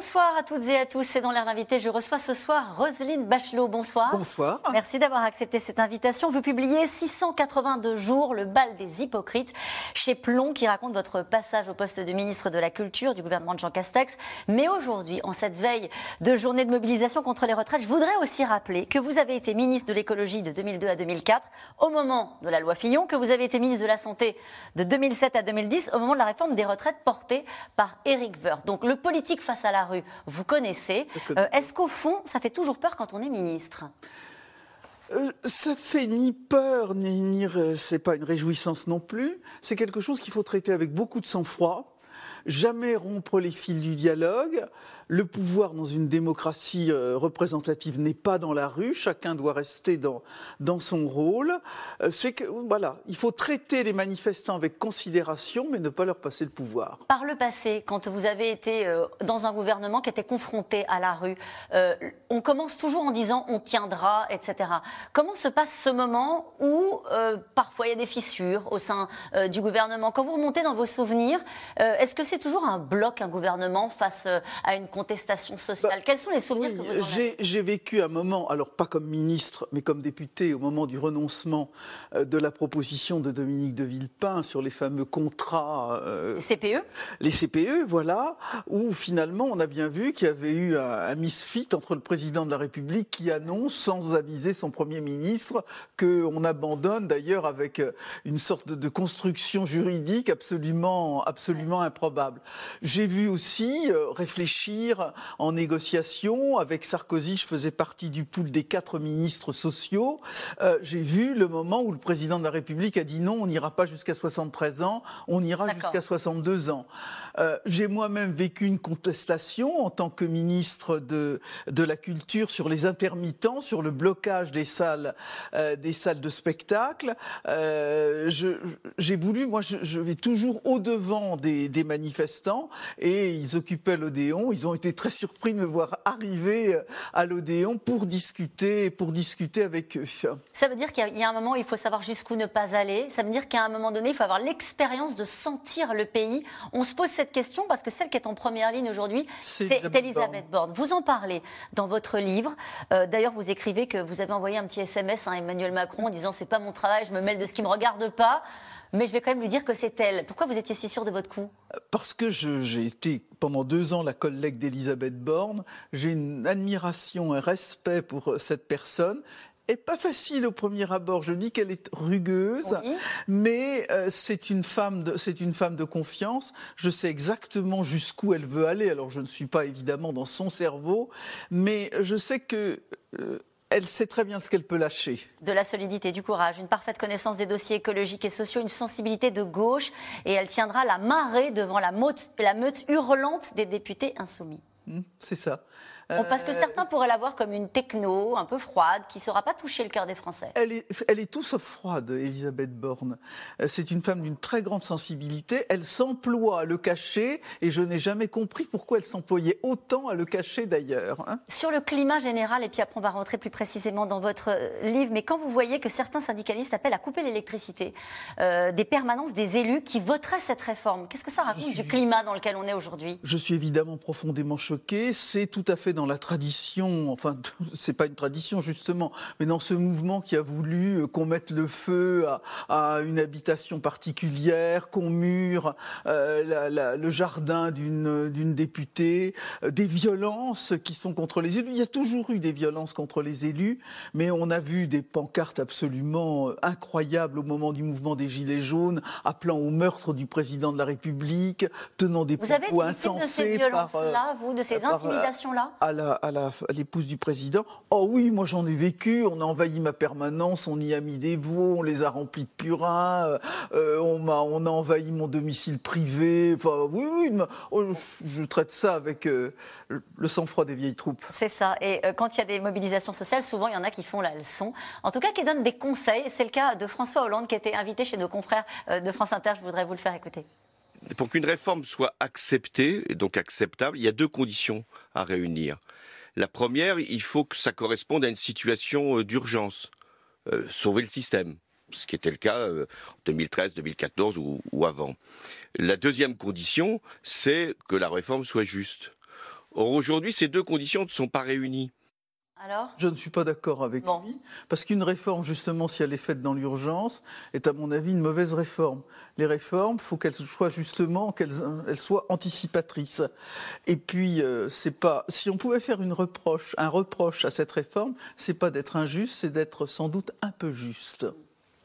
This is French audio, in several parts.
Bonsoir à toutes et à tous, c'est dans l'air d'invité. Je reçois ce soir Roselyne Bachelot. Bonsoir. Bonsoir. Merci d'avoir accepté cette invitation. Vous publiez 682 jours, le bal des hypocrites, chez Plomb, qui raconte votre passage au poste de ministre de la Culture du gouvernement de Jean Castex. Mais aujourd'hui, en cette veille de journée de mobilisation contre les retraites, je voudrais aussi rappeler que vous avez été ministre de l'écologie de 2002 à 2004, au moment de la loi Fillon, que vous avez été ministre de la Santé de 2007 à 2010, au moment de la réforme des retraites portée par Éric Woerth. Donc le politique face à la rue, vous connaissez. Euh, est-ce qu'au fond, ça fait toujours peur quand on est ministre? Euh, ça fait ni peur, ni, ni c'est pas une réjouissance non plus. C'est quelque chose qu'il faut traiter avec beaucoup de sang-froid jamais rompre les fils du dialogue. Le pouvoir dans une démocratie euh, représentative n'est pas dans la rue, chacun doit rester dans, dans son rôle. Euh, c'est que, voilà, il faut traiter les manifestants avec considération, mais ne pas leur passer le pouvoir. Par le passé, quand vous avez été euh, dans un gouvernement qui était confronté à la rue, on commence toujours en disant on tiendra, etc. Comment se passe ce moment où parfois il y a des fissures au sein du gouvernement? Quand vous remontez dans vos souvenirs, est-ce que c'est toujours un bloc, un gouvernement, face euh, à une contestation sociale bah, Quels sont les souvenirs que vous en avez J'ai vécu un moment, alors pas comme ministre, mais comme député, au moment du renoncement euh, de la proposition de Dominique de Villepin sur les fameux contrats. Euh, les CPE Les CPE, voilà, où finalement on a bien vu qu'il y avait eu un, misfit entre le président de la République qui annonce, sans aviser son Premier ministre, qu'on abandonne d'ailleurs avec une sorte de, de construction juridique absolument, absolument improbable. J'ai vu aussi euh, réfléchir en négociation avec Sarkozy. Je faisais partie du pool des quatre ministres sociaux. Euh, j'ai vu le moment où le président de la République a dit non, on n'ira pas jusqu'à 73 ans, on ira jusqu'à 62 ans. Euh, j'ai moi-même vécu une contestation en tant que ministre de, de la Culture sur les intermittents, sur le blocage des salles, des salles de spectacle. j'ai voulu, moi, je, vais toujours au devant des, des manifestants et ils occupaient l'Odéon. Ils ont été très surpris de me voir arriver euh, à l'Odéon pour discuter, pour discuter avec eux. Ça veut dire qu'il y a un moment où il faut savoir jusqu'où ne pas aller. Ça veut dire qu'à un moment donné, il faut avoir l'expérience de sentir le pays. On se pose cette question parce que celle qui est en première ligne aujourd'hui, c'est Elisabeth Borne. Vous en parlez dans votre livre. Euh, d'ailleurs, vous écrivez que vous avez envoyé un petit SMS à Emmanuel Macron en disant c'est pas mon travail, je me mêle de ce qui me regarde pas mais je vais quand même lui dire que c'est elle. Pourquoi vous étiez si sûr de votre coup? Parce que j'ai été pendant deux ans la collègue d'Elisabeth Borne. J'ai une admiration, un respect pour cette personne est pas facile au premier abord. Je dis qu'elle est rugueuse, mais euh, c'est une femme de c'est une femme de confiance. Je sais exactement jusqu'où elle veut aller. Alors je ne suis pas évidemment dans son cerveau, mais je sais que euh, elle sait très bien ce qu'elle peut lâcher. De la solidité, du courage, une parfaite connaissance des dossiers écologiques et sociaux, une sensibilité de gauche, et elle tiendra la marée devant la meute, la meute hurlante des députés insoumis. Hmm, c'est ça parce que euh, certains pourraient la voir comme une techno un peu froide qui ne saura pas toucher le cœur des Français. Elle est, elle est tout sauf froide, Elisabeth Borne. Euh, c'est une femme d'une très grande sensibilité. Elle s'emploie à le cacher et je n'ai jamais compris pourquoi elle s'employait autant à le cacher d'ailleurs. Hein. Sur le climat général, et puis après on va rentrer plus précisément dans votre euh, livre, mais quand vous voyez que certains syndicalistes appellent à couper l'électricité, des permanences des élus qui voteraient cette réforme, qu'est-ce que ça raconte du climat dans lequel on est aujourd'hui? Je suis évidemment profondément choqué. C'est tout à fait dans la tradition, enfin, c'est pas une tradition justement, mais dans ce mouvement qui a voulu euh, qu'on mette le feu à, une habitation particulière, qu'on mure euh, le jardin d'une députée, euh, des violences qui sont contre les élus. Il y a toujours eu des violences contre les élus, mais on a vu des pancartes absolument incroyables au moment du mouvement des Gilets jaunes, appelant au meurtre du président de la République, tenant des propos insensés. de ces violences-là, vous, de ces intimidations-là? À l'épouse du président. Oh oui, moi j'en ai vécu, on a envahi ma permanence, on y a mis des veaux, on les a remplis de purin, euh, on, a, on a envahi mon domicile privé. Enfin, oui, oui, oh, je traite ça avec euh, le sang-froid des vieilles troupes. C'est ça. Et euh, quand il y a des mobilisations sociales, souvent il y en a qui font la leçon. En tout cas, qui donnent des conseils. C'est le cas de François Hollande qui été invité chez nos confrères de France Inter. Je voudrais vous le faire écouter pour qu'une réforme soit acceptée, et donc acceptable, il y a deux conditions à réunir. La première, il faut que ça corresponde à une situation euh, d'urgence, euh, sauver le système, ce qui était le cas en 2013, 2014 ou, ou avant. La deuxième condition, c'est que la réforme soit juste. Or, aujourd'hui, ces deux conditions ne sont pas réunies. Alors? Je ne suis pas d'accord avec Bon. lui, parce qu'une réforme, justement, si elle est faite dans l'urgence, est à mon avis une mauvaise réforme. Les réformes, il faut qu'elles soient justement, qu'elles elles soient anticipatrices. Et puis, euh, c'est pas. Si on pouvait faire une reproche, un reproche à cette réforme, c'est pas d'être injuste, c'est d'être sans doute un peu juste.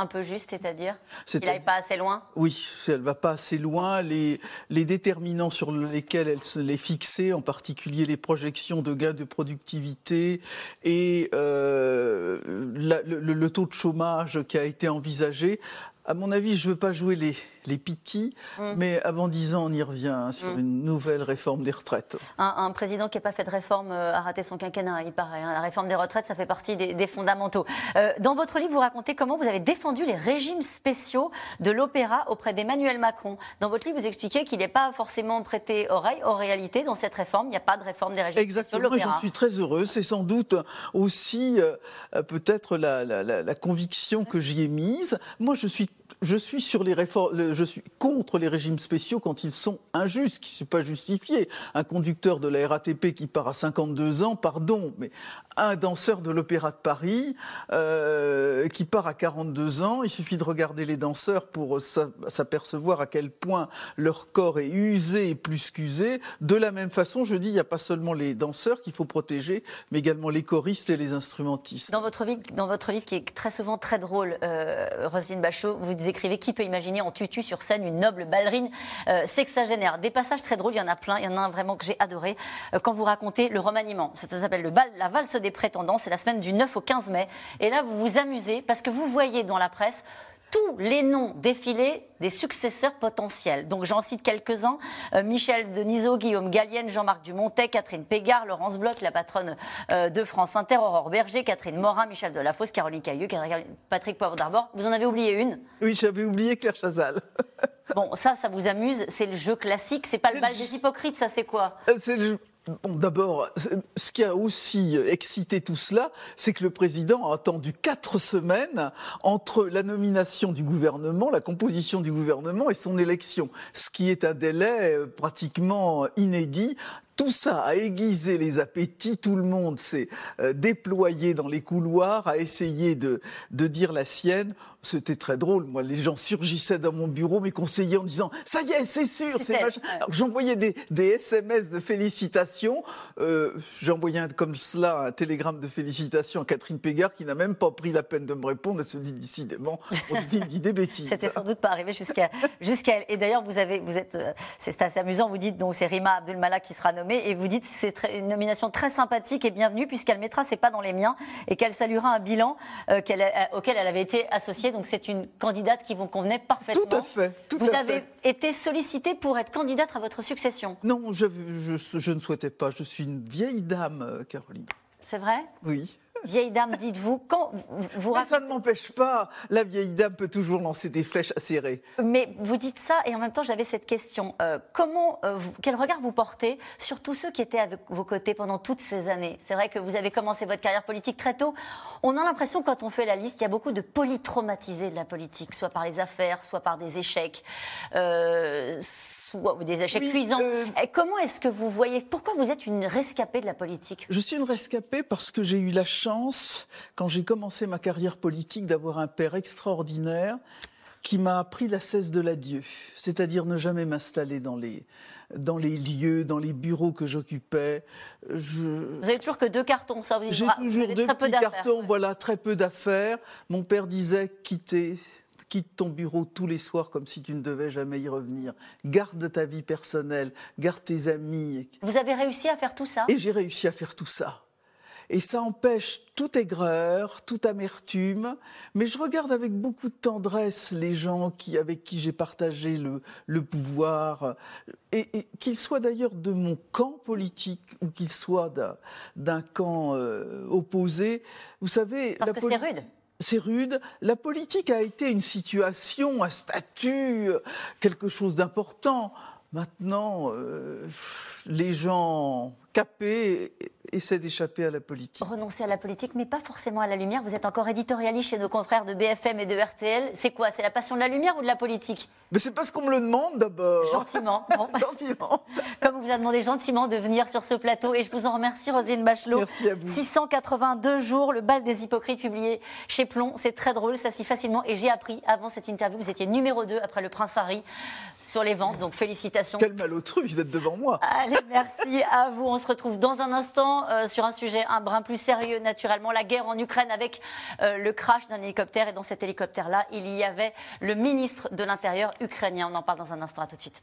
Un peu juste, c'est-à-dire C'est Il n'aille pas assez loin Oui, elle va pas assez loin. Les, les déterminants sur lesquels elle se les fixée, en particulier les projections de gains de productivité et euh, la- le, le taux de chômage qui a été envisagé. À mon avis, je ne veux pas jouer les, les pitis, Mm. mais avant dix ans, on y revient hein, sur Mm. une nouvelle réforme des retraites. un, un président qui n'a pas fait de réforme euh, a raté son quinquennat, il paraît. hein. La réforme des retraites, ça fait partie des, des fondamentaux. Euh, dans votre livre, vous racontez comment vous avez défendu les régimes spéciaux de l'opéra auprès d'Emmanuel Macron. Dans votre livre, vous expliquez qu'il n'est pas forcément prêté oreille. En réalité, dans cette réforme, il n'y a pas de réforme des régimes spéciaux de l'opéra. j'en suis très heureuse. C'est sans doute aussi euh, euh, peut-être la, la- la- la conviction que j'y ai mise. Moi, je suis, je suis contre les régimes spéciaux quand ils sont injustes, qui ne sont pas justifiés. Un conducteur de la RATP qui part à 52 ans, pardon, mais un danseur de l'Opéra de Paris euh, qui part à 42 ans, il suffit de regarder les danseurs pour s'a- s'apercevoir à quel point leur corps est usé et plus qu'usé. De la même façon, je dis, il n'y a pas seulement les danseurs qu'il faut protéger, mais également les choristes et les instrumentistes. Dans votre, livre, dans votre livre, qui est très souvent très drôle, euh, Roselyne Bachot, vous écrivez Qui peut imaginer en tutu sur scène une noble ballerine euh, sexagénaire Des passages très drôles, il y en a plein. Il y en a un vraiment que j'ai adoré euh, quand vous racontez le remaniement. Ça, s'appelle la valse des prétendants. C'est la semaine du 9 au 15 mai. Et là, vous vous amusez parce que vous voyez dans la presse tous les noms défilés des successeurs potentiels. Donc j'en cite quelques-uns. Euh, Michel Denisot, Guillaume Gallienne, Jean-Marc Dumontet, Catherine Pégard, Laurence Bloch, la patronne euh, de France Inter, Aurore Berger, Catherine Morin, Michel Delafosse, Caroline Cailleux, Patrick Poivre d'Arbor. Vous en avez oublié une? Oui, j'avais oublié Claire Chazal. Bon, ça, ça vous amuse, c'est le jeu classique, c'est pas le bal le- des hypocrites, ça c'est quoi? Euh, c'est le- Bon, d'abord, ce qui a aussi excité tout cela, c'est que le président a attendu quatre semaines entre la nomination du gouvernement, la composition du gouvernement et son élection, ce qui est un délai euh, pratiquement inédit. Tout ça a aiguisé les appétits, tout le monde s'est euh, déployé dans les couloirs, a essayé de, de dire la sienne. C'était très drôle, moi, les gens surgissaient dans mon bureau, mes conseillers, en disant « ça y est, c'est sûr, C'est machin. ouais. J'envoyais des, des SMS de félicitations. Euh, J'ai envoyé un- comme cela un télégramme de félicitations à Catherine Pégard qui n'a même pas pris la peine de me répondre. Elle se dit décidément, on dit, dit des bêtises. C'était sans doute pas arrivé jusqu'à jusqu'à elle. Et d'ailleurs, vous avez, vous êtes, euh, c'est assez amusant. Vous dites donc c'est Rima Abdulmalak qui sera nommée et vous dites c'est très- une nomination très sympathique et bienvenue puisqu'elle mettra ses pas dans les miens et qu'elle saluera un bilan euh, a- auquel elle avait été associée. Donc c'est une candidate qui vous convenait parfaitement. Tout à fait, tout vous à avez fait. été sollicitée pour être candidate à votre succession. Non, je, je, je ne souhaitais pas. Je suis une vieille dame, euh, Caroline. C'est vrai? Oui. Vieille dame, dites-vous, quand vous, racontez- ça ne m'empêche pas. La vieille dame peut toujours lancer des flèches acérées. Mais vous dites ça et en même temps j'avais cette question. Euh, comment, euh, quel regard vous portez sur tous ceux qui étaient avec vos côtés pendant toutes ces années? C'est vrai que vous avez commencé votre carrière politique très tôt. On a l'impression quand on fait la liste, il y a beaucoup de polytraumatisés de la politique, soit par les affaires, soit par des échecs, euh, ou des échecs Oui, cuisants. euh, Et comment est-ce que vous voyez Pourquoi vous êtes une rescapée de la politique? Je suis une rescapée parce que j'ai eu la chance, quand j'ai commencé ma carrière politique, d'avoir un père extraordinaire qui m'a appris la cesse de l'adieu, c'est-à-dire ne jamais m'installer dans les, dans les lieux, dans les bureaux que j'occupais. Je, Vous avez toujours que deux cartons, ça vous j'ai vous toujours avez deux petits cartons, voilà, très peu d'affaires. Mon père disait quitter, quitte ton bureau tous les soirs comme si tu ne devais jamais y revenir. Garde ta vie personnelle, garde tes amis. Vous avez réussi à faire tout ça? Et j'ai réussi à faire tout ça. Et ça empêche toute aigreur, toute amertume. Mais je regarde avec beaucoup de tendresse les gens qui, avec qui j'ai partagé le, le pouvoir, et, et qu'ils soient d'ailleurs de mon camp politique ou qu'ils soient d'un- camp euh, opposé. Vous savez, Parce la que c'est rude. C'est rude. La politique a été une situation, un statut, quelque chose d'important. Maintenant, euh, les gens capés essaient d'échapper à la politique. Renoncer à la politique, mais pas forcément à la lumière. Vous êtes encore éditorialiste chez nos confrères de BFM et de RTL. C'est quoi? C'est la passion de la lumière ou de la politique? Mais c'est parce qu'on me le demande d'abord. Gentiment. gentiment. Comme on vous a demandé gentiment de venir sur ce plateau. Et je vous en remercie, Rosine Bachelot. Merci à vous. 682 jours, le bal des hypocrites publié chez Plomb. C'est très drôle, ça s'y facilement. Et j'ai appris avant cette interview, vous étiez numéro 2 après le Prince Harry sur les ventes. Donc félicitations. Quel malotru d'être devant moi. Allez, merci à vous. On se retrouve dans un instant euh, sur un sujet un brin plus sérieux, naturellement, la guerre en Ukraine avec euh, le crash d'un hélicoptère. Et dans cet hélicoptère-là, il y avait le ministre de l'Intérieur ukrainien. On en parle dans un instant. À tout de suite.